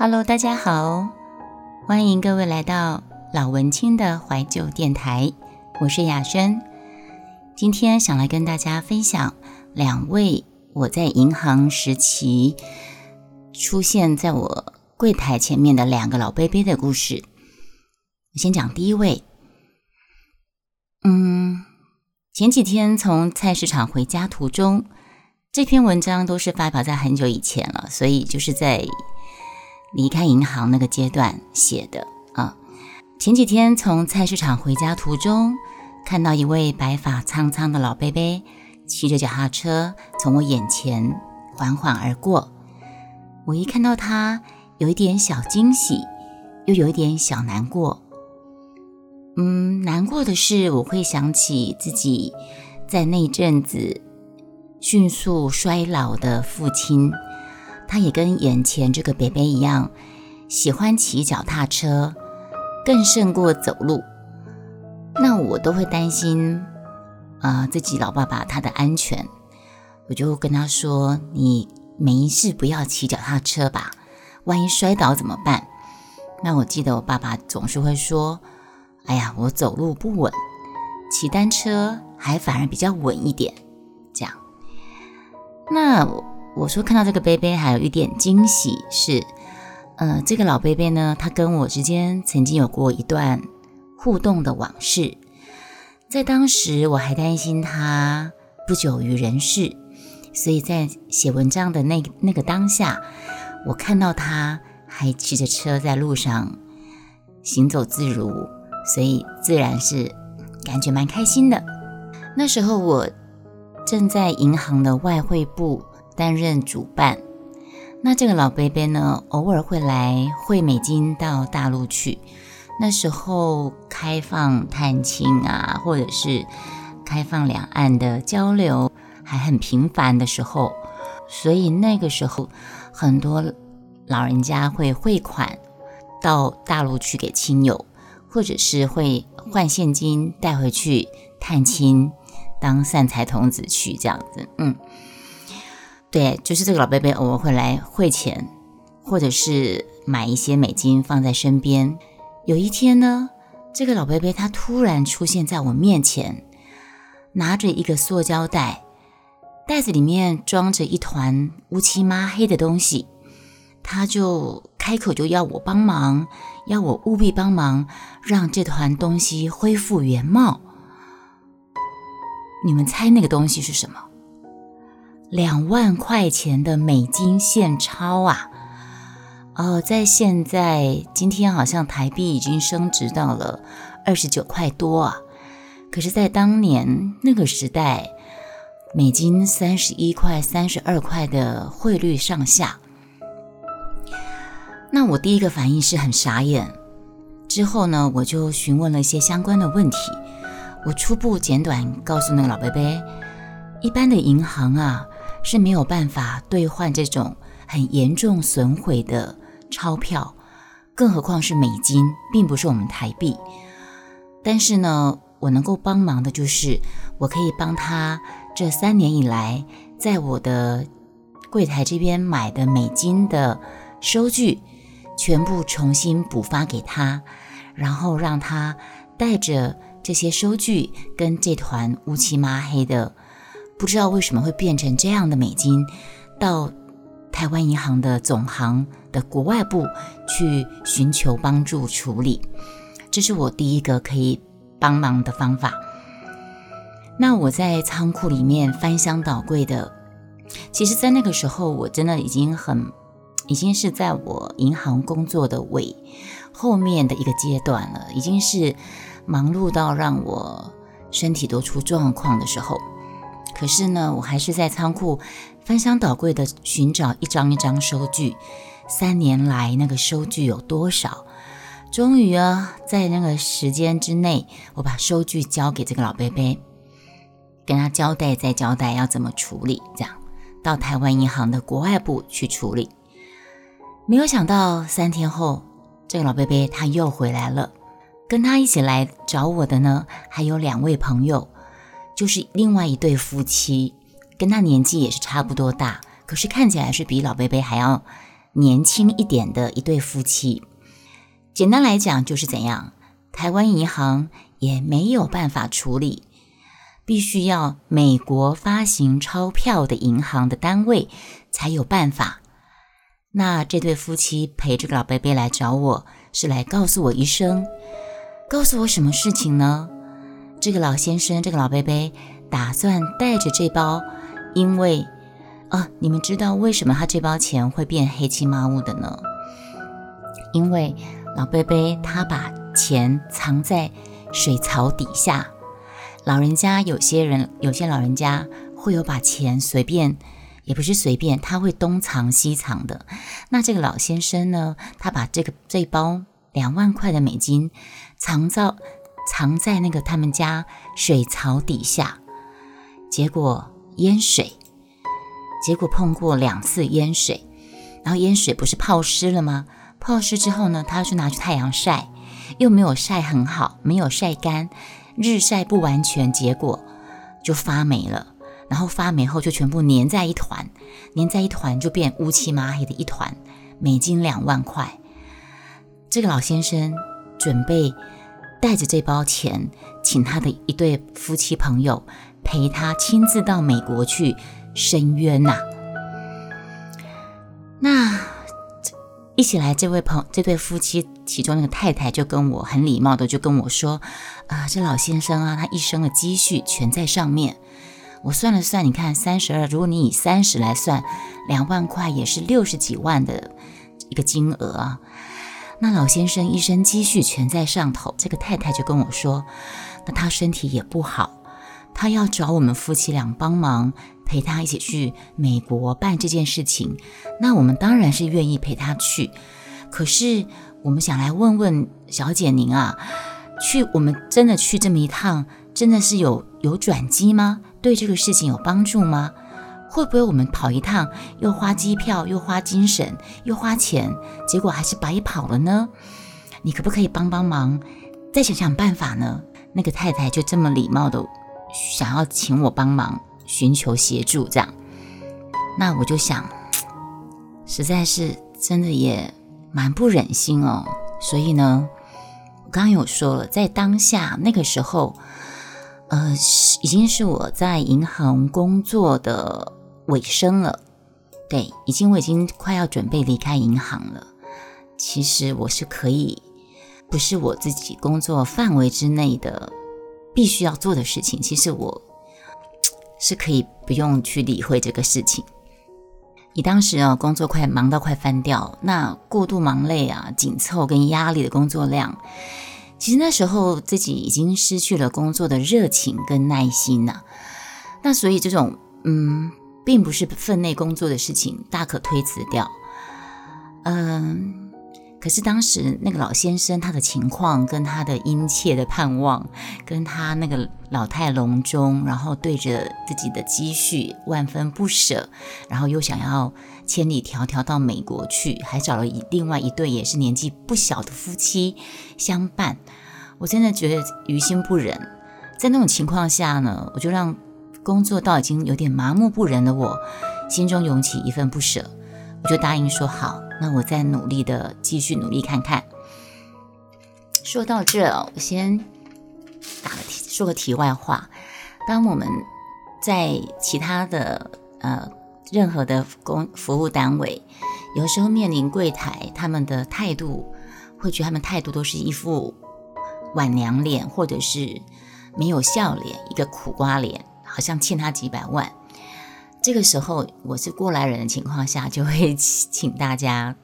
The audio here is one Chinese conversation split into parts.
Hello，大家好，欢迎各位来到老文青的怀旧电台，我是雅轩。今天想来跟大家分享两位我在银行时期出现在我柜台前面的两个老杯杯的故事。我先讲第一位，嗯，前几天从菜市场回家途中，这篇文章都是发表在很久以前了，所以就是在。离开银行那个阶段写的啊，前几天从菜市场回家途中，看到一位白发苍苍的老伯伯骑着脚踏车从我眼前缓缓而过。我一看到他，有一点小惊喜，又有一点小难过。嗯，难过的是我会想起自己在那阵子迅速衰老的父亲。他也跟眼前这个北北一样，喜欢骑脚踏车，更胜过走路。那我都会担心啊，自己老爸爸他的安全。我就跟他说：“你没事不要骑脚踏车吧，万一摔倒怎么办？”那我记得我爸爸总是会说：“哎呀，我走路不稳，骑单车还反而比较稳一点。”这样，那我我。说看到这个杯杯还有一点惊喜是，呃，这个老杯杯呢，他跟我之间曾经有过一段互动的往事，在当时我还担心他不久于人世，所以在写文章的那那个当下，我看到他还骑着车在路上行走自如，所以自然是感觉蛮开心的。那时候我正在银行的外汇部。担任主办，那这个老贝贝呢，偶尔会来汇美金到大陆去。那时候开放探亲啊，或者是开放两岸的交流还很频繁的时候，所以那个时候很多老人家会汇款到大陆去给亲友，或者是会换现金带回去探亲，当散财童子去这样子，嗯。对，就是这个老贝贝偶尔会来汇钱，或者是买一些美金放在身边。有一天呢，这个老贝贝他突然出现在我面前，拿着一个塑胶袋，袋子里面装着一团乌漆抹黑的东西，他就开口就要我帮忙，要我务必帮忙，让这团东西恢复原貌。你们猜那个东西是什么？两万块钱的美金现钞啊！哦，在现在今天好像台币已经升值到了二十九块多啊。可是，在当年那个时代，美金三十一块、三十二块的汇率上下，那我第一个反应是很傻眼。之后呢，我就询问了一些相关的问题。我初步简短告诉那个老伯伯，一般的银行啊。是没有办法兑换这种很严重损毁的钞票，更何况是美金，并不是我们台币。但是呢，我能够帮忙的就是，我可以帮他这三年以来在我的柜台这边买的美金的收据，全部重新补发给他，然后让他带着这些收据跟这团乌漆抹黑的。不知道为什么会变成这样的美金，到台湾银行的总行的国外部去寻求帮助处理，这是我第一个可以帮忙的方法。那我在仓库里面翻箱倒柜的，其实，在那个时候我真的已经很，已经是在我银行工作的尾后面的一个阶段了，已经是忙碌到让我身体都出状况的时候。可是呢，我还是在仓库翻箱倒柜的寻找一张一张收据。三年来，那个收据有多少？终于啊，在那个时间之内，我把收据交给这个老贝贝，跟他交代再交代要怎么处理，这样到台湾银行的国外部去处理。没有想到三天后，这个老贝贝他又回来了，跟他一起来找我的呢，还有两位朋友。就是另外一对夫妻，跟他年纪也是差不多大，可是看起来是比老贝贝还要年轻一点的一对夫妻。简单来讲就是怎样，台湾银行也没有办法处理，必须要美国发行钞票的银行的单位才有办法。那这对夫妻陪这个老贝贝来找我，是来告诉我一声，告诉我什么事情呢？这个老先生，这个老贝贝打算带着这包，因为啊，你们知道为什么他这包钱会变黑漆麻乌的呢？因为老贝贝他把钱藏在水槽底下，老人家有些人有些老人家会有把钱随便。也不是随便，他会东藏西藏的。那这个老先生呢？他把这个这包两万块的美金藏到藏在那个他们家水槽底下，结果淹水，结果碰过两次淹水，然后淹水不是泡湿了吗？泡湿之后呢，他要去拿去太阳晒，又没有晒很好，没有晒干，日晒不完全，结果就发霉了。然后发霉后就全部粘在一团，粘在一团就变乌漆麻黑的一团，美金两万块。这个老先生准备带着这包钱，请他的一对夫妻朋友陪他亲自到美国去申冤呐。那一起来这位朋这对夫妻其中那个太太就跟我很礼貌的就跟我说：“啊，这老先生啊，他一生的积蓄全在上面。”我算了算，你看三十二，如果你以三十来算，两万块也是六十几万的一个金额啊。那老先生一生积蓄全在上头，这个太太就跟我说，那他身体也不好，他要找我们夫妻俩帮忙陪他一起去美国办这件事情。那我们当然是愿意陪他去，可是我们想来问问小姐您啊，去我们真的去这么一趟，真的是有有转机吗？对这个事情有帮助吗？会不会我们跑一趟又花机票又花精神又花钱，结果还是白跑了呢？你可不可以帮帮忙，再想想办法呢？那个太太就这么礼貌的想要请我帮忙，寻求协助这样。那我就想，实在是真的也蛮不忍心哦。所以呢，我刚刚有说了，在当下那个时候。呃，已经是我在银行工作的尾声了，对，已经我已经快要准备离开银行了。其实我是可以，不是我自己工作范围之内的必须要做的事情，其实我是可以不用去理会这个事情。你当时啊，工作快忙到快翻掉，那过度忙累啊，紧凑跟压力的工作量。其实那时候自己已经失去了工作的热情跟耐心呐，那所以这种嗯，并不是分内工作的事情，大可推辞掉，嗯。可是当时那个老先生他的情况，跟他的殷切的盼望，跟他那个老态龙钟，然后对着自己的积蓄万分不舍，然后又想要千里迢迢到美国去，还找了一另外一对也是年纪不小的夫妻相伴，我真的觉得于心不忍。在那种情况下呢，我就让工作到已经有点麻木不仁的我，心中涌起一份不舍，我就答应说好。那我再努力的继续努力看看。说到这，我先打个题，说个题外话。当我们在其他的呃任何的公服务单位，有时候面临柜台，他们的态度会觉得他们态度都是一副晚娘脸，或者是没有笑脸，一个苦瓜脸，好像欠他几百万。这个时候，我是过来人的情况下，就会请大家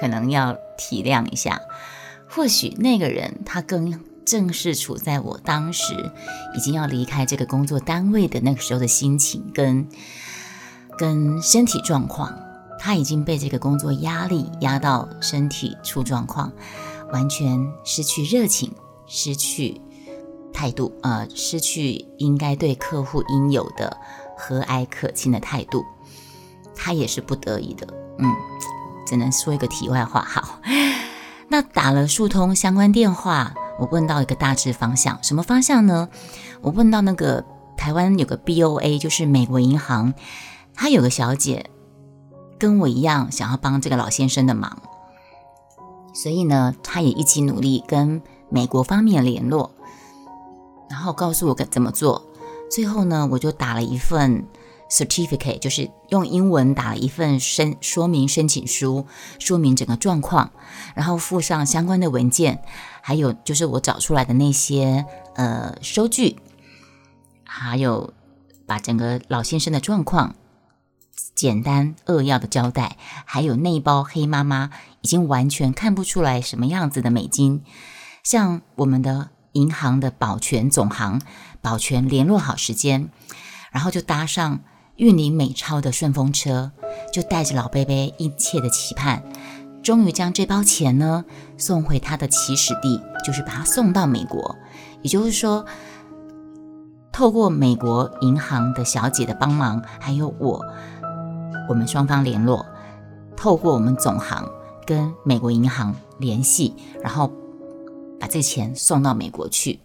可能要体谅一下。或许那个人他更正是处在我当时已经要离开这个工作单位的那个时候的心情跟跟身体状况，他已经被这个工作压力压到身体出状况，完全失去热情，失去态度，呃，失去应该对客户应有的。和蔼可亲的态度，他也是不得已的。嗯，只能说一个题外话。好，那打了数通相关电话，我问到一个大致方向，什么方向呢？我问到那个台湾有个 BOA，就是美国银行，他有个小姐跟我一样想要帮这个老先生的忙，所以呢，他也一起努力跟美国方面联络，然后告诉我该怎么做。最后呢，我就打了一份 certificate，就是用英文打了一份申说明申请书，说明整个状况，然后附上相关的文件，还有就是我找出来的那些呃收据，还有把整个老先生的状况。简单扼要的交代，还有那一包黑妈妈已经完全看不出来什么样子的美金，像我们的银行的保全总行保全联络好时间，然后就搭上运领美钞的顺风车，就带着老贝贝殷切的期盼，终于将这包钱呢送回他的起始地，就是把它送到美国。也就是说，透过美国银行的小姐的帮忙，还有我。我们双方联络，透过我们总行跟美国银行联系，然后把这钱送到美国去。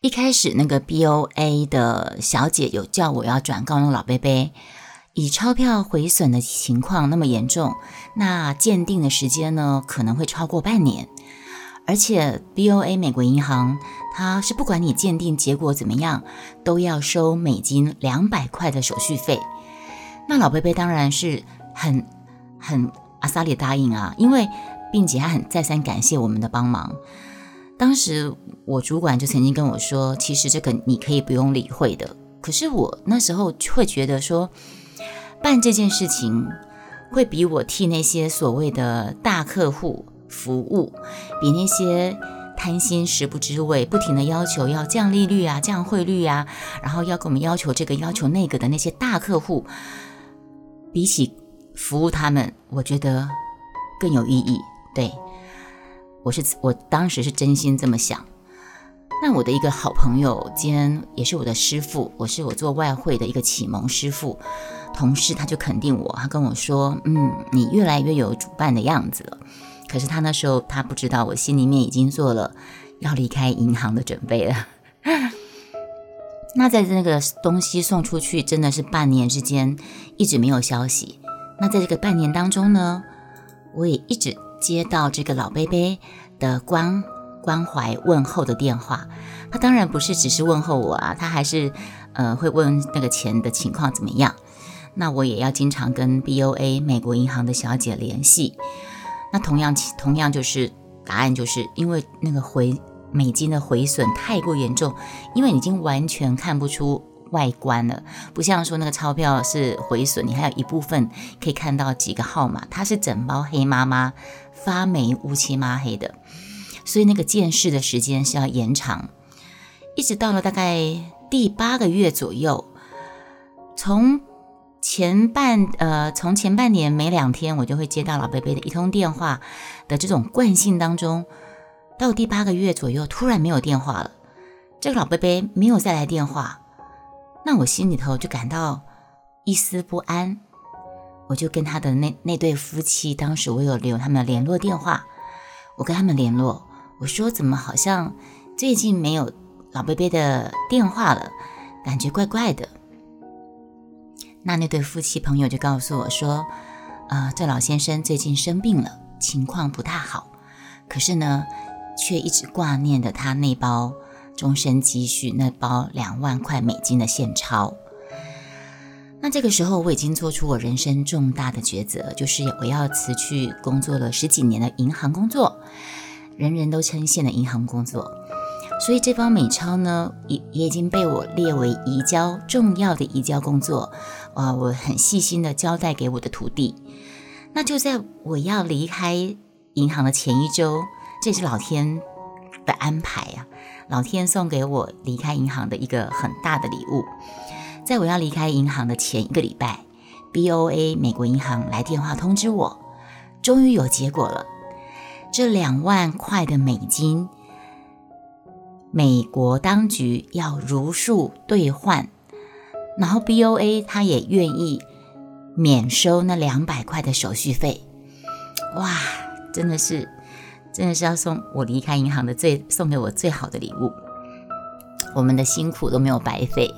一开始那个 B O A 的小姐有叫我要转告那老贝贝，以钞票毁损的情况那么严重，那鉴定的时间呢可能会超过半年，而且 B O A 美国银行它是不管你鉴定结果怎么样，都要收美金两百块的手续费。那老贝贝当然是很很阿萨里答应啊，因为并且还很再三感谢我们的帮忙。当时我主管就曾经跟我说，其实这个你可以不用理会的。可是我那时候会觉得说，办这件事情会比我替那些所谓的大客户服务，比那些贪心食不知味、不停的要求要降利率啊、降汇率啊，然后要跟我们要求这个要求那个的那些大客户。比起服务他们，我觉得更有意义。对我是我当时是真心这么想。那我的一个好朋友兼也是我的师傅，我是我做外汇的一个启蒙师傅，同事他就肯定我，他跟我说：“嗯，你越来越有主办的样子了。”可是他那时候他不知道，我心里面已经做了要离开银行的准备了。那在那个东西送出去，真的是半年之间一直没有消息。那在这个半年当中呢，我也一直接到这个老贝贝的关关怀问候的电话。他当然不是只是问候我啊，他还是呃会问那个钱的情况怎么样。那我也要经常跟 B O A 美国银行的小姐联系。那同样同样就是答案就是因为那个回。美金的毁损太过严重，因为已经完全看不出外观了，不像说那个钞票是毁损，你还有一部分可以看到几个号码，它是整包黑麻麻、发霉、乌漆麻黑的，所以那个见识的时间是要延长，一直到了大概第八个月左右，从前半呃从前半年每两天我就会接到老贝贝的一通电话的这种惯性当中。到第八个月左右，突然没有电话了。这个老贝贝没有再来电话，那我心里头就感到一丝不安。我就跟他的那那对夫妻，当时我有留他们的联络电话，我跟他们联络，我说怎么好像最近没有老贝贝的电话了，感觉怪怪的。那那对夫妻朋友就告诉我说，呃，这老先生最近生病了，情况不太好，可是呢。却一直挂念的他那包终身积蓄，那包两万块美金的现钞。那这个时候，我已经做出我人生重大的抉择，就是我要辞去工作了十几年的银行工作，人人都称羡的银行工作。所以这包美钞呢，也也已经被我列为移交重要的移交工作。啊，我很细心的交代给我的徒弟。那就在我要离开银行的前一周。这是老天的安排呀！老天送给我离开银行的一个很大的礼物。在我要离开银行的前一个礼拜，B O A 美国银行来电话通知我，终于有结果了。这两万块的美金，美国当局要如数兑换，然后 B O A 他也愿意免收那两百块的手续费。哇，真的是！真的是要送我离开银行的最送给我最好的礼物。我们的辛苦都没有白费。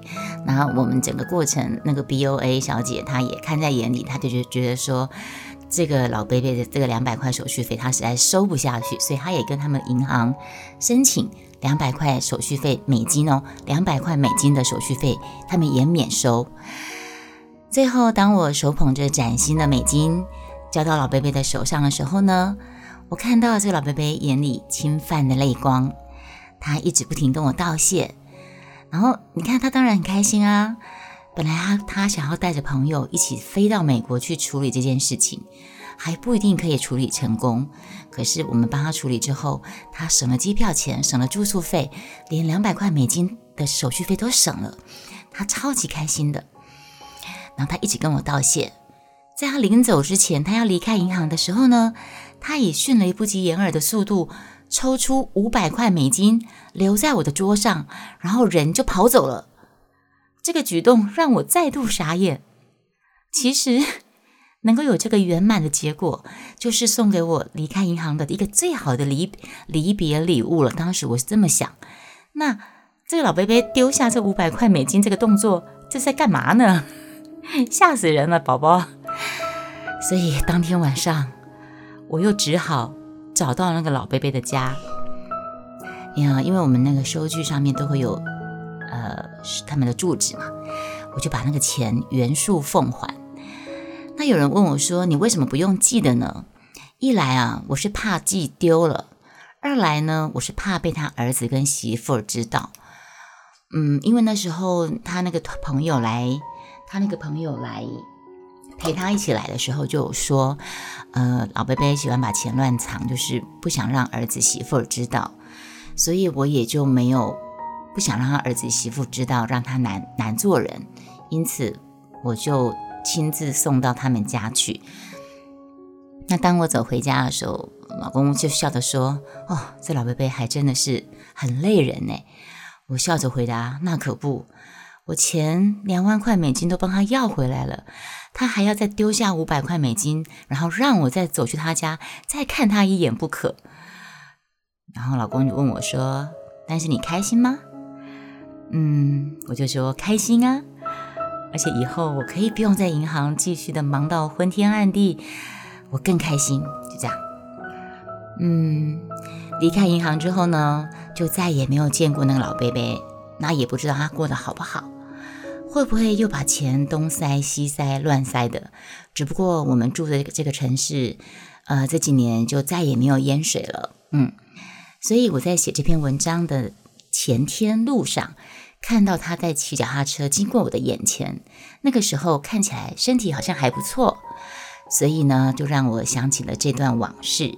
然后我们整个过程，那个 B O A 小姐她也看在眼里，她就觉觉得说，这个老贝贝的这个两百块手续费，她实在收不下去，所以她也跟他们银行申请两百块手续费美金哦，两百块美金的手续费，他们也免收。最后，当我手捧着崭新的美金交到老贝贝的手上的时候呢，我看到这个老贝贝眼里轻泛的泪光，他一直不停跟我道谢。然后你看他当然很开心啊，本来他他想要带着朋友一起飞到美国去处理这件事情，还不一定可以处理成功。可是我们帮他处理之后，他省了机票钱，省了住宿费，连两百块美金的手续费都省了，他超级开心的。然后他一直跟我道谢，在他临走之前，他要离开银行的时候呢，他以迅雷不及掩耳的速度。抽出五百块美金留在我的桌上，然后人就跑走了。这个举动让我再度傻眼。其实能够有这个圆满的结果，就是送给我离开银行的一个最好的离离别礼物了。当时我是这么想。那这个老贝贝丢下这五百块美金这个动作，这是在干嘛呢？吓死人了，宝宝。所以当天晚上，我又只好。找到那个老贝贝的家，呀，因为我们那个收据上面都会有，呃，他们的住址嘛，我就把那个钱原数奉还。那有人问我说：“你为什么不用寄的呢？”一来啊，我是怕寄丢了；二来呢，我是怕被他儿子跟媳妇知道。嗯，因为那时候他那个朋友来，他那个朋友来。陪他一起来的时候就说，呃，老贝贝喜欢把钱乱藏，就是不想让儿子媳妇知道，所以我也就没有不想让他儿子媳妇知道，让他难难做人，因此我就亲自送到他们家去。那当我走回家的时候，老公就笑着说：“哦，这老贝贝还真的是很累人呢。”我笑着回答：“那可不。”我钱两万块美金都帮他要回来了，他还要再丢下五百块美金，然后让我再走去他家再看他一眼不可。然后老公就问我说：“但是你开心吗？”嗯，我就说开心啊，而且以后我可以不用在银行继续的忙到昏天暗地，我更开心。就这样，嗯，离开银行之后呢，就再也没有见过那个老贝贝，那也不知道他过得好不好。会不会又把钱东塞西塞乱塞的？只不过我们住的这个城市，呃，这几年就再也没有淹水了。嗯，所以我在写这篇文章的前天路上，看到他在骑脚踏车经过我的眼前，那个时候看起来身体好像还不错，所以呢，就让我想起了这段往事，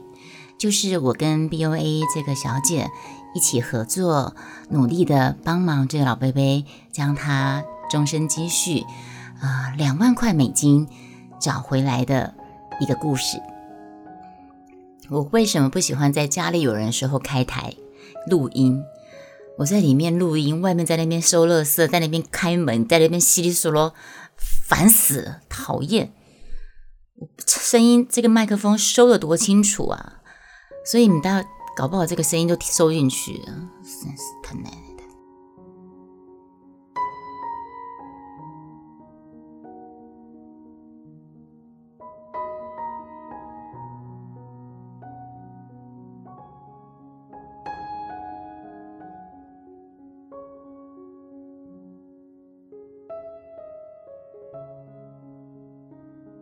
就是我跟 B O A 这个小姐一起合作，努力的帮忙这个老贝贝将他。终身积蓄，啊，两万块美金找回来的一个故事。我为什么不喜欢在家里有人时候开台录音？我在里面录音，外面在那边收垃圾，在那边开门，在那边稀里嗦啰，烦死，讨厌！声音这个麦克风收的多清楚啊，所以你到搞不好这个声音就收进去了，真是太难。